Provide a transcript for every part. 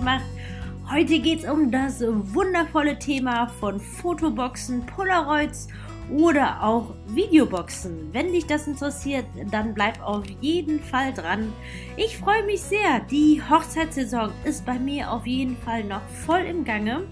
gemacht. Heute geht es um das wundervolle Thema von Fotoboxen, Polaroids oder auch Videoboxen. Wenn dich das interessiert, dann bleib auf jeden Fall dran. Ich freue mich sehr. Die Hochzeitssaison ist bei mir auf jeden Fall noch voll im Gange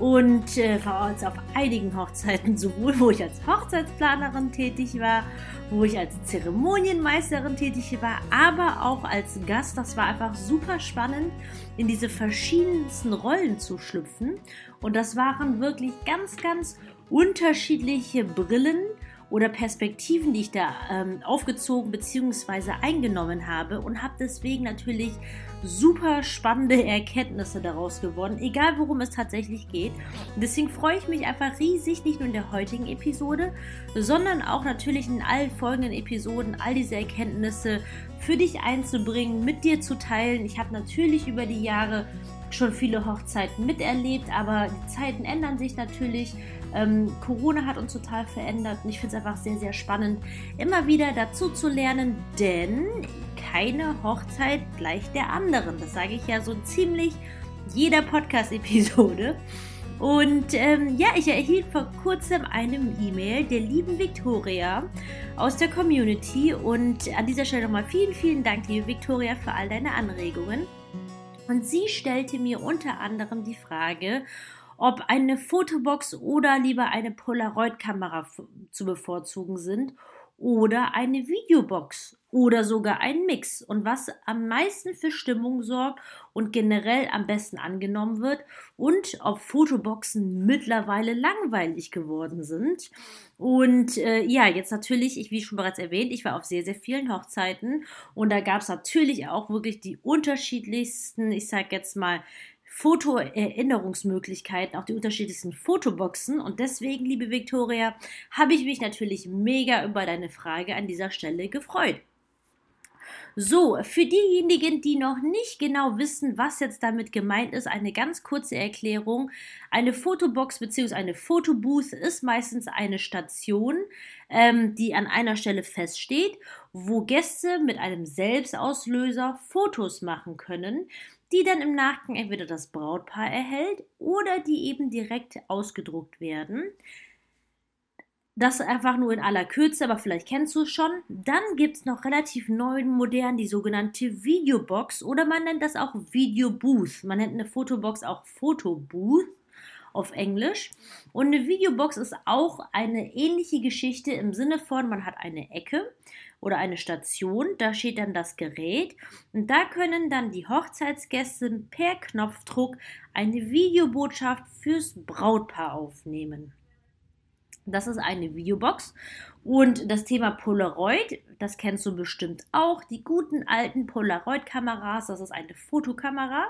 und äh, war jetzt auf einigen Hochzeiten, sowohl wo ich als Hochzeitsplanerin tätig war, wo ich als Zeremonienmeisterin tätig war, aber auch als Gast. Das war einfach super spannend, in diese verschiedensten Rollen zu schlüpfen. Und das waren wirklich ganz, ganz unterschiedliche Brillen oder Perspektiven, die ich da ähm, aufgezogen bzw. eingenommen habe und habe deswegen natürlich super spannende Erkenntnisse daraus gewonnen, egal worum es tatsächlich geht. Und deswegen freue ich mich einfach riesig, nicht nur in der heutigen Episode, sondern auch natürlich in allen folgenden Episoden all diese Erkenntnisse für dich einzubringen, mit dir zu teilen. Ich habe natürlich über die Jahre schon viele Hochzeiten miterlebt, aber die Zeiten ändern sich natürlich. Ähm, Corona hat uns total verändert und ich finde es einfach sehr, sehr spannend, immer wieder dazu zu lernen, denn keine Hochzeit gleich der anderen. Das sage ich ja so ziemlich jeder Podcast-Episode. Und ähm, ja, ich erhielt vor kurzem eine E-Mail der lieben Victoria aus der Community. Und an dieser Stelle nochmal vielen, vielen Dank, liebe Victoria, für all deine Anregungen. Und sie stellte mir unter anderem die Frage, ob eine Fotobox oder lieber eine Polaroid-Kamera zu bevorzugen sind oder eine Videobox. Oder sogar ein Mix. Und was am meisten für Stimmung sorgt und generell am besten angenommen wird und ob Fotoboxen mittlerweile langweilig geworden sind. Und äh, ja, jetzt natürlich, ich, wie schon bereits erwähnt, ich war auf sehr, sehr vielen Hochzeiten. Und da gab es natürlich auch wirklich die unterschiedlichsten, ich sag jetzt mal, Fotoerinnerungsmöglichkeiten, auch die unterschiedlichsten Fotoboxen. Und deswegen, liebe Viktoria, habe ich mich natürlich mega über deine Frage an dieser Stelle gefreut. So, für diejenigen, die noch nicht genau wissen, was jetzt damit gemeint ist, eine ganz kurze Erklärung. Eine Fotobox bzw. eine Fotobooth ist meistens eine Station, ähm, die an einer Stelle feststeht, wo Gäste mit einem Selbstauslöser Fotos machen können die dann im Nachgang entweder das Brautpaar erhält oder die eben direkt ausgedruckt werden. Das einfach nur in aller Kürze, aber vielleicht kennst du es schon. Dann gibt es noch relativ neu und modern die sogenannte Videobox oder man nennt das auch Videobooth. Man nennt eine Fotobox auch Fotobooth auf Englisch. Und eine Videobox ist auch eine ähnliche Geschichte im Sinne von, man hat eine Ecke oder eine Station, da steht dann das Gerät und da können dann die Hochzeitsgäste per Knopfdruck eine Videobotschaft fürs Brautpaar aufnehmen. Das ist eine Videobox. Und das Thema Polaroid, das kennst du bestimmt auch. Die guten alten Polaroid-Kameras, das ist eine Fotokamera,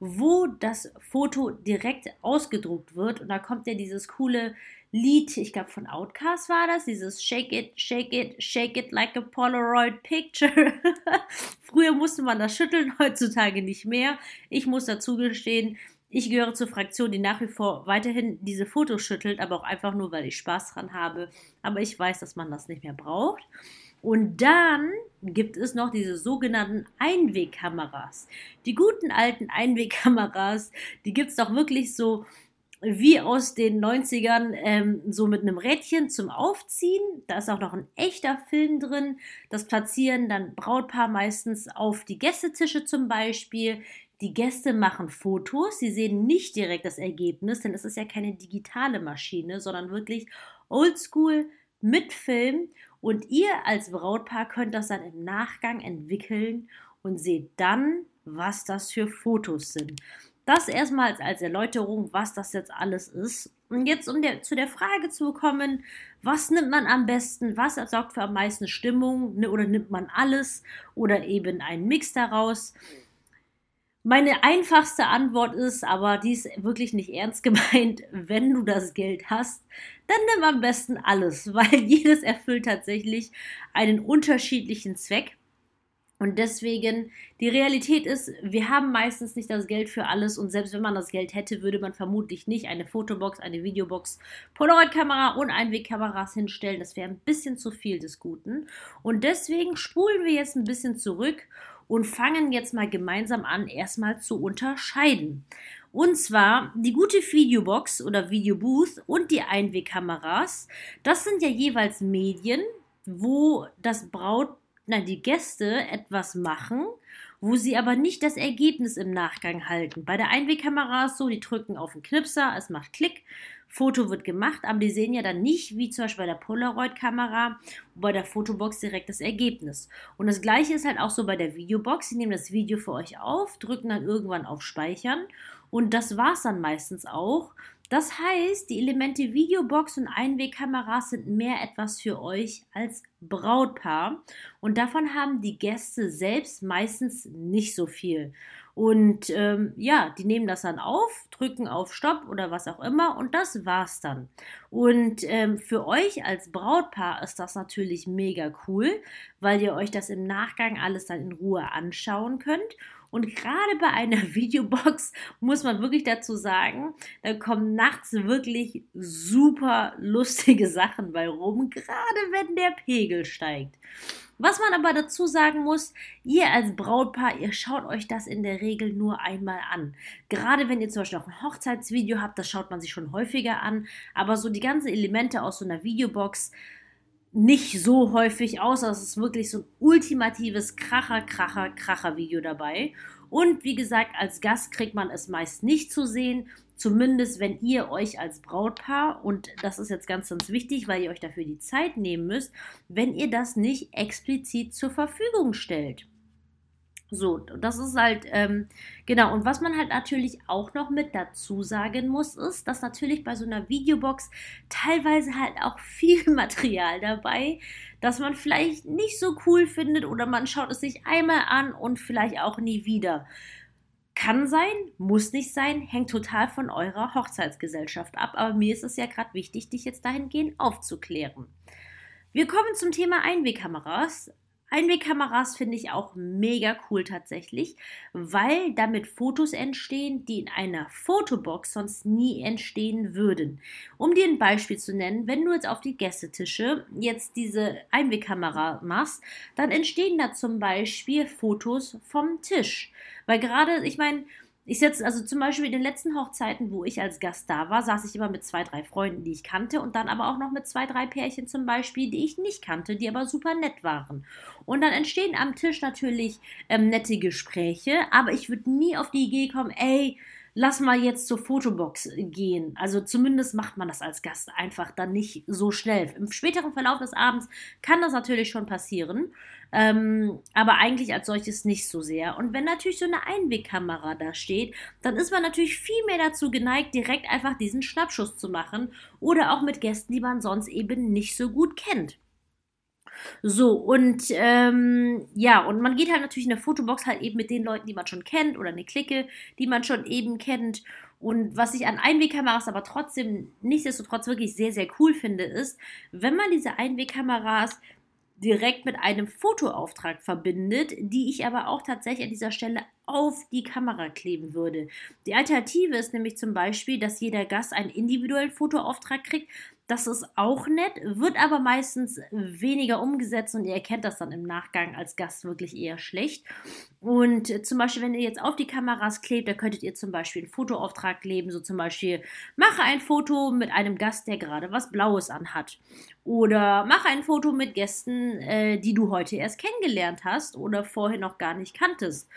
wo das Foto direkt ausgedruckt wird. Und da kommt ja dieses coole Lied, ich glaube von Outcast war das, dieses Shake it, shake it, shake it like a Polaroid picture. Früher musste man das schütteln, heutzutage nicht mehr. Ich muss dazu gestehen, ich gehöre zur Fraktion, die nach wie vor weiterhin diese Fotos schüttelt, aber auch einfach nur, weil ich Spaß dran habe. Aber ich weiß, dass man das nicht mehr braucht. Und dann gibt es noch diese sogenannten Einwegkameras. Die guten alten Einwegkameras, die gibt es doch wirklich so wie aus den 90ern, ähm, so mit einem Rädchen zum Aufziehen. Da ist auch noch ein echter Film drin. Das platzieren dann Brautpaar meistens auf die Gästetische zum Beispiel. Die Gäste machen Fotos, sie sehen nicht direkt das Ergebnis, denn es ist ja keine digitale Maschine, sondern wirklich oldschool mit Film. Und ihr als Brautpaar könnt das dann im Nachgang entwickeln und seht dann, was das für Fotos sind. Das erstmal als Erläuterung, was das jetzt alles ist. Und jetzt, um der, zu der Frage zu kommen, was nimmt man am besten, was sorgt für am meisten Stimmung, ne, oder nimmt man alles oder eben ein Mix daraus? Meine einfachste Antwort ist, aber die ist wirklich nicht ernst gemeint, wenn du das Geld hast, dann nimm am besten alles, weil jedes erfüllt tatsächlich einen unterschiedlichen Zweck. Und deswegen, die Realität ist, wir haben meistens nicht das Geld für alles und selbst wenn man das Geld hätte, würde man vermutlich nicht eine Fotobox, eine Videobox, Polaroid-Kamera und Einwegkameras hinstellen. Das wäre ein bisschen zu viel des Guten. Und deswegen spulen wir jetzt ein bisschen zurück und fangen jetzt mal gemeinsam an, erstmal zu unterscheiden. Und zwar die gute Videobox oder Videobooth und die Einwegkameras. Das sind ja jeweils Medien, wo das Braut, nein, die Gäste etwas machen, wo sie aber nicht das Ergebnis im Nachgang halten. Bei der Einwegkamera ist so, die drücken auf den Knipser, es macht Klick, Foto wird gemacht, aber die sehen ja dann nicht, wie zum Beispiel bei der Polaroid-Kamera, bei der Fotobox direkt das Ergebnis. Und das gleiche ist halt auch so bei der Videobox. Sie nehmen das Video für euch auf, drücken dann irgendwann auf Speichern und das war es dann meistens auch. Das heißt, die Elemente Videobox und Einwegkameras sind mehr etwas für euch als Brautpaar und davon haben die Gäste selbst meistens nicht so viel. Und ähm, ja, die nehmen das dann auf, drücken auf Stopp oder was auch immer und das war's dann. Und ähm, für euch als Brautpaar ist das natürlich mega cool, weil ihr euch das im Nachgang alles dann in Ruhe anschauen könnt. Und gerade bei einer Videobox muss man wirklich dazu sagen, da kommen nachts wirklich super lustige Sachen bei rum, gerade wenn der Pegel steigt. Was man aber dazu sagen muss, ihr als Brautpaar, ihr schaut euch das in der Regel nur einmal an. Gerade wenn ihr zum Beispiel auch ein Hochzeitsvideo habt, das schaut man sich schon häufiger an. Aber so die ganzen Elemente aus so einer Videobox nicht so häufig aus. Es ist wirklich so ein ultimatives Kracher, Kracher, Kracher-Video dabei. Und wie gesagt, als Gast kriegt man es meist nicht zu sehen. Zumindest wenn ihr euch als Brautpaar, und das ist jetzt ganz, ganz wichtig, weil ihr euch dafür die Zeit nehmen müsst, wenn ihr das nicht explizit zur Verfügung stellt. So, das ist halt, ähm, genau. Und was man halt natürlich auch noch mit dazu sagen muss, ist, dass natürlich bei so einer Videobox teilweise halt auch viel Material dabei, das man vielleicht nicht so cool findet oder man schaut es sich einmal an und vielleicht auch nie wieder. Kann sein, muss nicht sein, hängt total von eurer Hochzeitsgesellschaft ab. Aber mir ist es ja gerade wichtig, dich jetzt dahingehend aufzuklären. Wir kommen zum Thema Einwegkameras. Einwegkameras finde ich auch mega cool tatsächlich, weil damit Fotos entstehen, die in einer Fotobox sonst nie entstehen würden. Um dir ein Beispiel zu nennen, wenn du jetzt auf die Gästetische jetzt diese Einwegkamera machst, dann entstehen da zum Beispiel Fotos vom Tisch. Weil gerade, ich meine, ich setze, also zum Beispiel in den letzten Hochzeiten, wo ich als Gast da war, saß ich immer mit zwei, drei Freunden, die ich kannte und dann aber auch noch mit zwei, drei Pärchen zum Beispiel, die ich nicht kannte, die aber super nett waren. Und dann entstehen am Tisch natürlich ähm, nette Gespräche, aber ich würde nie auf die Idee kommen, ey, lass mal jetzt zur Fotobox gehen. Also zumindest macht man das als Gast einfach dann nicht so schnell. Im späteren Verlauf des Abends kann das natürlich schon passieren, ähm, aber eigentlich als solches nicht so sehr. Und wenn natürlich so eine Einwegkamera da steht, dann ist man natürlich viel mehr dazu geneigt, direkt einfach diesen Schnappschuss zu machen oder auch mit Gästen, die man sonst eben nicht so gut kennt. So, und ähm, ja, und man geht halt natürlich in der Fotobox halt eben mit den Leuten, die man schon kennt, oder eine Clique, die man schon eben kennt. Und was ich an Einwegkameras aber trotzdem nichtsdestotrotz wirklich sehr, sehr cool finde, ist, wenn man diese Einwegkameras direkt mit einem Fotoauftrag verbindet, die ich aber auch tatsächlich an dieser Stelle auf die Kamera kleben würde. Die Alternative ist nämlich zum Beispiel, dass jeder Gast einen individuellen Fotoauftrag kriegt, das ist auch nett, wird aber meistens weniger umgesetzt und ihr erkennt das dann im Nachgang als Gast wirklich eher schlecht. Und zum Beispiel, wenn ihr jetzt auf die Kameras klebt, da könntet ihr zum Beispiel einen Fotoauftrag kleben, so zum Beispiel, mache ein Foto mit einem Gast, der gerade was Blaues anhat. Oder mache ein Foto mit Gästen, äh, die du heute erst kennengelernt hast oder vorher noch gar nicht kanntest.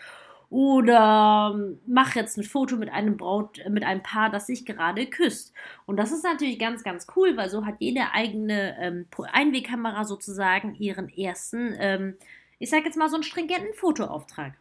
Oder mach jetzt ein Foto mit einem Braut, mit einem Paar, das sich gerade küsst. Und das ist natürlich ganz, ganz cool, weil so hat jede eigene ähm, Einwegkamera sozusagen ihren ersten, ähm, ich sag jetzt mal so einen stringenten Fotoauftrag.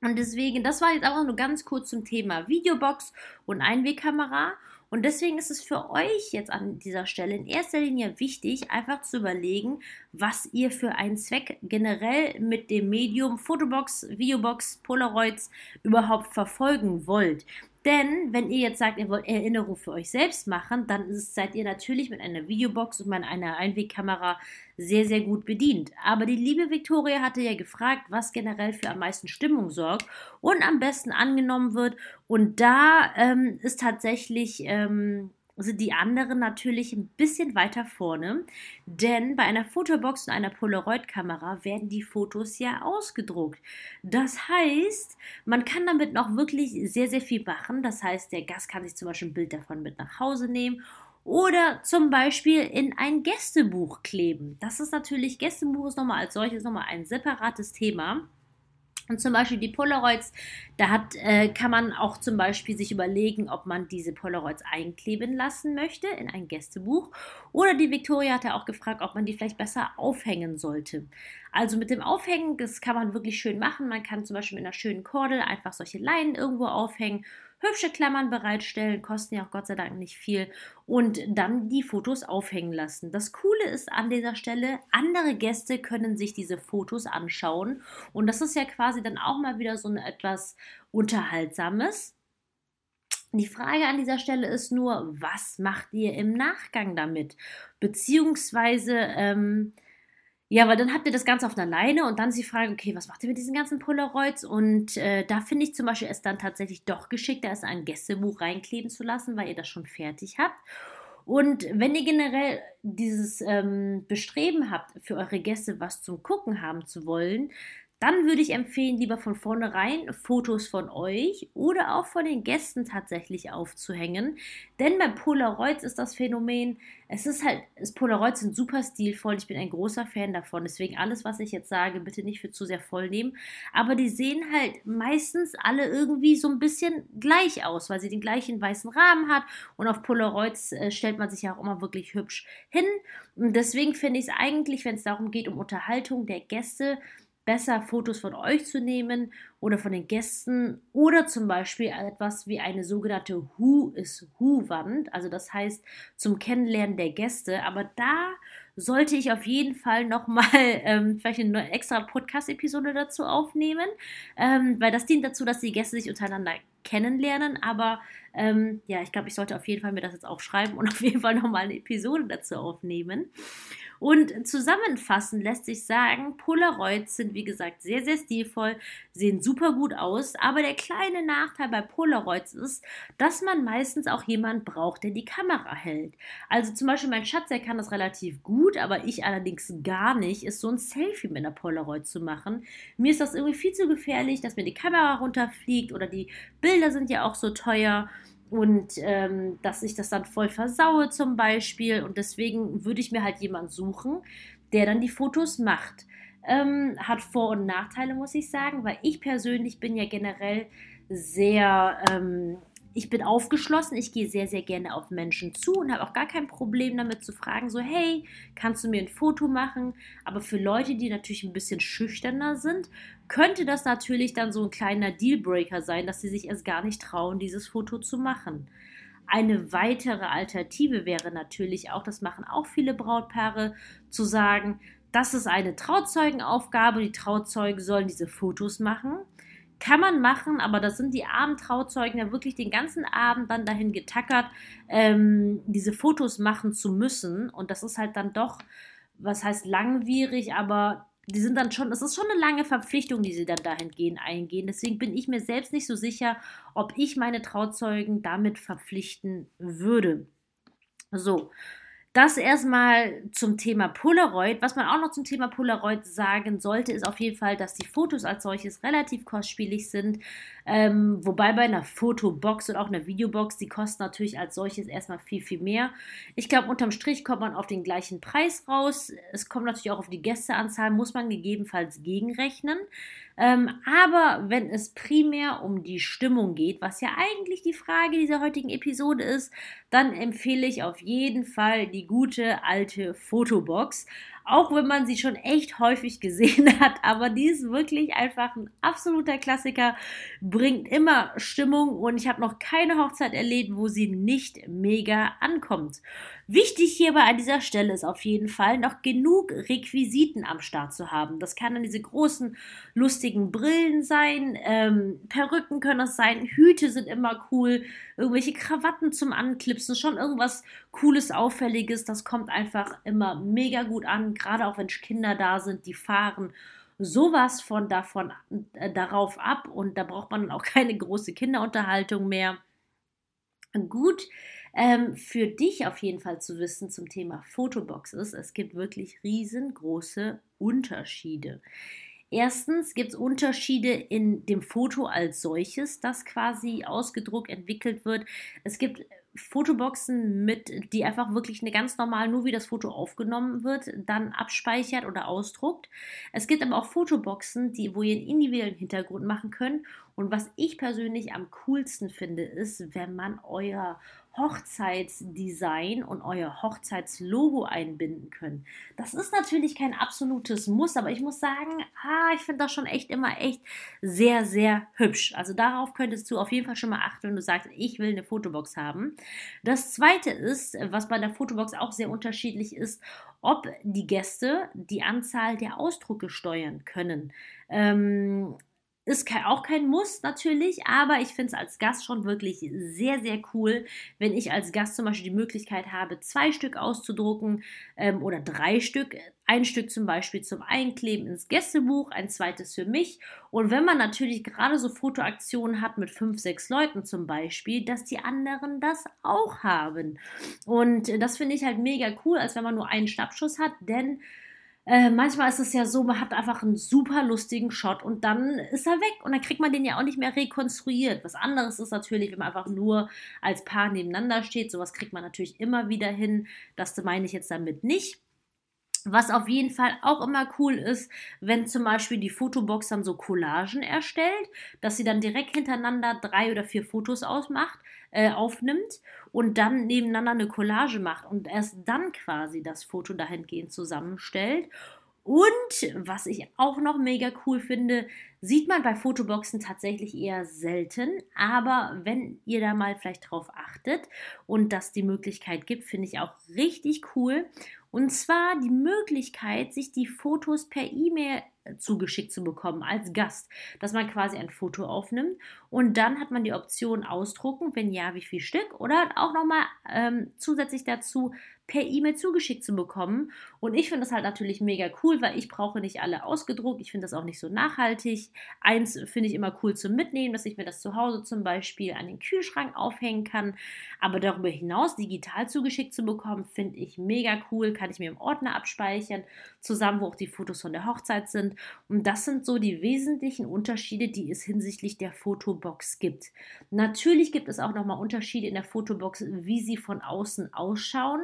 Und deswegen, das war jetzt auch nur ganz kurz zum Thema Videobox und Einwegkamera. Und deswegen ist es für euch jetzt an dieser Stelle in erster Linie wichtig, einfach zu überlegen, was ihr für einen Zweck generell mit dem Medium Fotobox, Videobox, Polaroids überhaupt verfolgen wollt. Denn wenn ihr jetzt sagt, ihr wollt Erinnerung für euch selbst machen, dann seid ihr natürlich mit einer Videobox und mit einer Einwegkamera sehr, sehr gut bedient. Aber die liebe Victoria hatte ja gefragt, was generell für am meisten Stimmung sorgt und am besten angenommen wird. Und da ähm, ist tatsächlich ähm, sind die anderen natürlich ein bisschen weiter vorne, denn bei einer Fotobox und einer Polaroid-Kamera werden die Fotos ja ausgedruckt. Das heißt, man kann damit noch wirklich sehr, sehr viel machen. Das heißt, der Gast kann sich zum Beispiel ein Bild davon mit nach Hause nehmen oder zum Beispiel in ein Gästebuch kleben. Das ist natürlich, Gästebuch ist nochmal als solches nochmal ein separates Thema. Und zum Beispiel die Polaroids, da hat, äh, kann man auch zum Beispiel sich überlegen, ob man diese Polaroids einkleben lassen möchte in ein Gästebuch. Oder die Victoria hatte auch gefragt, ob man die vielleicht besser aufhängen sollte. Also mit dem Aufhängen, das kann man wirklich schön machen. Man kann zum Beispiel mit einer schönen Kordel einfach solche Leinen irgendwo aufhängen hübsche Klammern bereitstellen, kosten ja auch Gott sei Dank nicht viel und dann die Fotos aufhängen lassen. Das Coole ist an dieser Stelle, andere Gäste können sich diese Fotos anschauen und das ist ja quasi dann auch mal wieder so ein etwas Unterhaltsames. Die Frage an dieser Stelle ist nur, was macht ihr im Nachgang damit? Beziehungsweise, ähm, ja, weil dann habt ihr das Ganze auf einer Leine und dann ist die Frage, okay, was macht ihr mit diesen ganzen Polaroids? Und äh, da finde ich zum Beispiel es dann tatsächlich doch geschickt, da es ein Gästebuch reinkleben zu lassen, weil ihr das schon fertig habt. Und wenn ihr generell dieses ähm, Bestreben habt, für eure Gäste was zum Gucken haben zu wollen, dann würde ich empfehlen, lieber von vornherein Fotos von euch oder auch von den Gästen tatsächlich aufzuhängen. Denn bei Polaroids ist das Phänomen, es ist halt, es, Polaroids sind super stilvoll. Ich bin ein großer Fan davon. Deswegen alles, was ich jetzt sage, bitte nicht für zu sehr voll nehmen. Aber die sehen halt meistens alle irgendwie so ein bisschen gleich aus, weil sie den gleichen weißen Rahmen hat. Und auf Polaroids äh, stellt man sich ja auch immer wirklich hübsch hin. Und deswegen finde ich es eigentlich, wenn es darum geht, um Unterhaltung der Gäste, besser Fotos von euch zu nehmen oder von den Gästen oder zum Beispiel etwas wie eine sogenannte Who is Who Wand, also das heißt zum Kennenlernen der Gäste. Aber da sollte ich auf jeden Fall nochmal ähm, vielleicht eine extra Podcast-Episode dazu aufnehmen, ähm, weil das dient dazu, dass die Gäste sich untereinander kennenlernen. Aber ähm, ja, ich glaube, ich sollte auf jeden Fall mir das jetzt aufschreiben und auf jeden Fall nochmal eine Episode dazu aufnehmen. Und zusammenfassend lässt sich sagen, Polaroids sind wie gesagt sehr, sehr stilvoll, sehen super gut aus, aber der kleine Nachteil bei Polaroids ist, dass man meistens auch jemand braucht, der die Kamera hält. Also zum Beispiel mein Schatz, der kann das relativ gut, aber ich allerdings gar nicht, ist so ein Selfie mit einer Polaroid zu machen. Mir ist das irgendwie viel zu gefährlich, dass mir die Kamera runterfliegt oder die Bilder sind ja auch so teuer und ähm, dass ich das dann voll versaue zum Beispiel. Und deswegen würde ich mir halt jemanden suchen, der dann die Fotos macht. Ähm, hat Vor- und Nachteile, muss ich sagen, weil ich persönlich bin ja generell sehr ähm, ich bin aufgeschlossen, ich gehe sehr, sehr gerne auf Menschen zu und habe auch gar kein Problem damit zu fragen, so, hey, kannst du mir ein Foto machen? Aber für Leute, die natürlich ein bisschen schüchterner sind, könnte das natürlich dann so ein kleiner Dealbreaker sein, dass sie sich erst gar nicht trauen, dieses Foto zu machen. Eine weitere Alternative wäre natürlich auch, das machen auch viele Brautpaare, zu sagen, das ist eine Trauzeugenaufgabe, die Trauzeugen sollen diese Fotos machen kann man machen, aber das sind die armen Trauzeugen ja wirklich den ganzen Abend dann dahin getackert, ähm, diese Fotos machen zu müssen. Und das ist halt dann doch, was heißt langwierig, aber die sind dann schon, das ist schon eine lange Verpflichtung, die sie dann dahingehend eingehen. Deswegen bin ich mir selbst nicht so sicher, ob ich meine Trauzeugen damit verpflichten würde. So, das erstmal zum Thema Polaroid. Was man auch noch zum Thema Polaroid sagen sollte, ist auf jeden Fall, dass die Fotos als solches relativ kostspielig sind. Ähm, wobei bei einer Fotobox und auch einer Videobox, die kosten natürlich als solches erstmal viel, viel mehr. Ich glaube, unterm Strich kommt man auf den gleichen Preis raus. Es kommt natürlich auch auf die Gästeanzahl, muss man gegebenenfalls gegenrechnen. Ähm, aber wenn es primär um die Stimmung geht, was ja eigentlich die Frage dieser heutigen Episode ist, dann empfehle ich auf jeden Fall die gute alte Fotobox auch wenn man sie schon echt häufig gesehen hat, aber die ist wirklich einfach ein absoluter Klassiker, bringt immer Stimmung und ich habe noch keine Hochzeit erlebt, wo sie nicht mega ankommt. Wichtig hierbei an dieser Stelle ist auf jeden Fall noch genug Requisiten am Start zu haben. Das kann dann diese großen lustigen Brillen sein, ähm, Perücken können das sein, Hüte sind immer cool, irgendwelche Krawatten zum Anklipsen, schon irgendwas Cooles, Auffälliges, das kommt einfach immer mega gut an, gerade auch wenn Kinder da sind, die fahren sowas von davon äh, darauf ab und da braucht man auch keine große Kinderunterhaltung mehr. Gut, Ähm, für dich auf jeden Fall zu wissen zum Thema Fotoboxes, es gibt wirklich riesengroße Unterschiede. Erstens gibt es Unterschiede in dem Foto als solches, das quasi ausgedruckt entwickelt wird. Es gibt Fotoboxen mit, die einfach wirklich eine ganz normal, nur wie das Foto aufgenommen wird, dann abspeichert oder ausdruckt. Es gibt aber auch Fotoboxen, die, wo ihr einen individuellen Hintergrund machen könnt. Und was ich persönlich am coolsten finde, ist, wenn man euer Hochzeitsdesign und euer Hochzeitslogo einbinden könnt. Das ist natürlich kein absolutes Muss, aber ich muss sagen, ah, ich finde das schon echt immer echt sehr, sehr hübsch. Also darauf könntest du auf jeden Fall schon mal achten, wenn du sagst, ich will eine Fotobox haben. Das zweite ist, was bei der Fotobox auch sehr unterschiedlich ist, ob die Gäste die Anzahl der Ausdrucke steuern können. Ähm, ist auch kein Muss natürlich, aber ich finde es als Gast schon wirklich sehr, sehr cool, wenn ich als Gast zum Beispiel die Möglichkeit habe, zwei Stück auszudrucken ähm, oder drei Stück. Ein Stück zum Beispiel zum Einkleben ins Gästebuch, ein zweites für mich. Und wenn man natürlich gerade so Fotoaktionen hat mit fünf, sechs Leuten zum Beispiel, dass die anderen das auch haben. Und das finde ich halt mega cool, als wenn man nur einen Schnappschuss hat, denn äh, manchmal ist es ja so, man hat einfach einen super lustigen Shot und dann ist er weg und dann kriegt man den ja auch nicht mehr rekonstruiert. Was anderes ist natürlich, wenn man einfach nur als Paar nebeneinander steht. Sowas kriegt man natürlich immer wieder hin. Das meine ich jetzt damit nicht. Was auf jeden Fall auch immer cool ist, wenn zum Beispiel die Fotobox dann so Collagen erstellt, dass sie dann direkt hintereinander drei oder vier Fotos ausmacht, äh, aufnimmt und dann nebeneinander eine Collage macht und erst dann quasi das Foto dahingehend zusammenstellt. Und was ich auch noch mega cool finde, sieht man bei Fotoboxen tatsächlich eher selten. Aber wenn ihr da mal vielleicht drauf achtet und das die Möglichkeit gibt, finde ich auch richtig cool. Und zwar die Möglichkeit, sich die Fotos per E-Mail zugeschickt zu bekommen als Gast, dass man quasi ein Foto aufnimmt und dann hat man die Option ausdrucken, wenn ja, wie viel Stück oder auch nochmal ähm, zusätzlich dazu per E-Mail zugeschickt zu bekommen. Und ich finde das halt natürlich mega cool, weil ich brauche nicht alle ausgedruckt. Ich finde das auch nicht so nachhaltig. Eins finde ich immer cool zum Mitnehmen, dass ich mir das zu Hause zum Beispiel an den Kühlschrank aufhängen kann. Aber darüber hinaus digital zugeschickt zu bekommen, finde ich mega cool. Kann ich mir im Ordner abspeichern, zusammen, wo auch die Fotos von der Hochzeit sind. Und das sind so die wesentlichen Unterschiede, die es hinsichtlich der Fotobox gibt. Natürlich gibt es auch nochmal Unterschiede in der Fotobox, wie sie von außen ausschauen.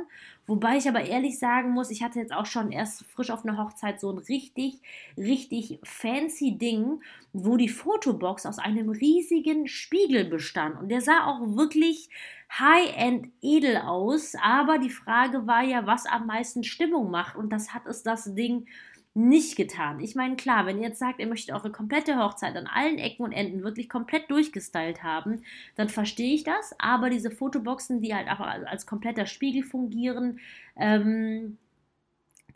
Wobei ich aber ehrlich sagen muss, ich hatte jetzt auch schon erst frisch auf einer Hochzeit so ein richtig, richtig fancy Ding, wo die Fotobox aus einem riesigen Spiegel bestand. Und der sah auch wirklich high-end edel aus. Aber die Frage war ja, was am meisten Stimmung macht. Und das hat es das Ding nicht getan. Ich meine, klar, wenn ihr jetzt sagt, ihr möchtet eure komplette Hochzeit an allen Ecken und Enden wirklich komplett durchgestylt haben, dann verstehe ich das. Aber diese Fotoboxen, die halt einfach als kompletter Spiegel fungieren, ähm,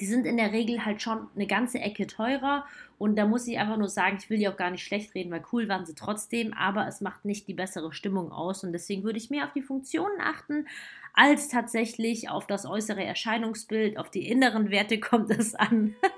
die sind in der Regel halt schon eine ganze Ecke teurer. Und da muss ich einfach nur sagen, ich will die auch gar nicht schlecht reden, weil cool waren sie trotzdem, aber es macht nicht die bessere Stimmung aus. Und deswegen würde ich mehr auf die Funktionen achten, als tatsächlich auf das äußere Erscheinungsbild, auf die inneren Werte kommt es an.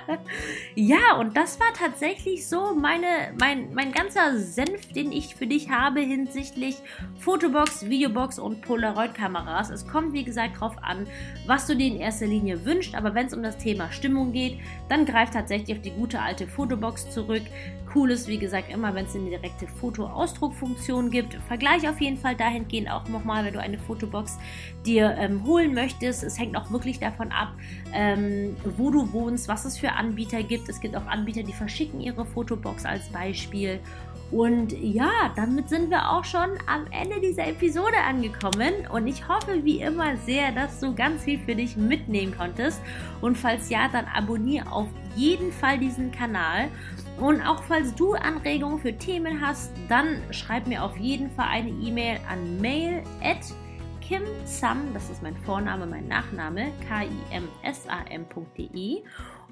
ja, und das war tatsächlich so meine, mein, mein ganzer Senf, den ich für dich habe hinsichtlich Fotobox, Videobox und Polaroid-Kameras. Es kommt, wie gesagt, darauf an, was du dir in erster Linie wünschst, aber wenn es um das Thema Stimmung geht, dann greif tatsächlich auf die gute alte Fotobox zurück. Cool ist, wie gesagt, immer, wenn es eine direkte Foto-Ausdruckfunktion gibt. Vergleich auf jeden Fall dahingehend auch nochmal, wenn du eine Fotobox dir ähm, holen möchtest. Es hängt auch wirklich davon ab, ähm, wo du wohnst, was es für Anbieter gibt. Es gibt auch Anbieter, die verschicken ihre Fotobox als Beispiel. Und ja, damit sind wir auch schon am Ende dieser Episode angekommen. Und ich hoffe wie immer sehr, dass du ganz viel für dich mitnehmen konntest. Und falls ja, dann abonniere auf jeden Fall diesen Kanal. Und auch falls du Anregungen für Themen hast, dann schreib mir auf jeden Fall eine E-Mail an mail@ Kim Sam, das ist mein Vorname, mein Nachname, K-I-M-S-A-M.de.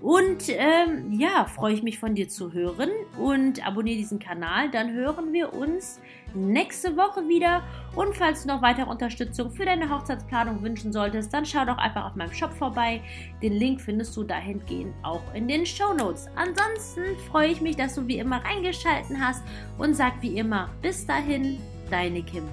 Und ähm, ja, freue ich mich von dir zu hören und abonniere diesen Kanal. Dann hören wir uns nächste Woche wieder. Und falls du noch weitere Unterstützung für deine Hochzeitsplanung wünschen solltest, dann schau doch einfach auf meinem Shop vorbei. Den Link findest du dahingehend auch in den Show Notes. Ansonsten freue ich mich, dass du wie immer reingeschalten hast und sag wie immer, bis dahin, deine Kim.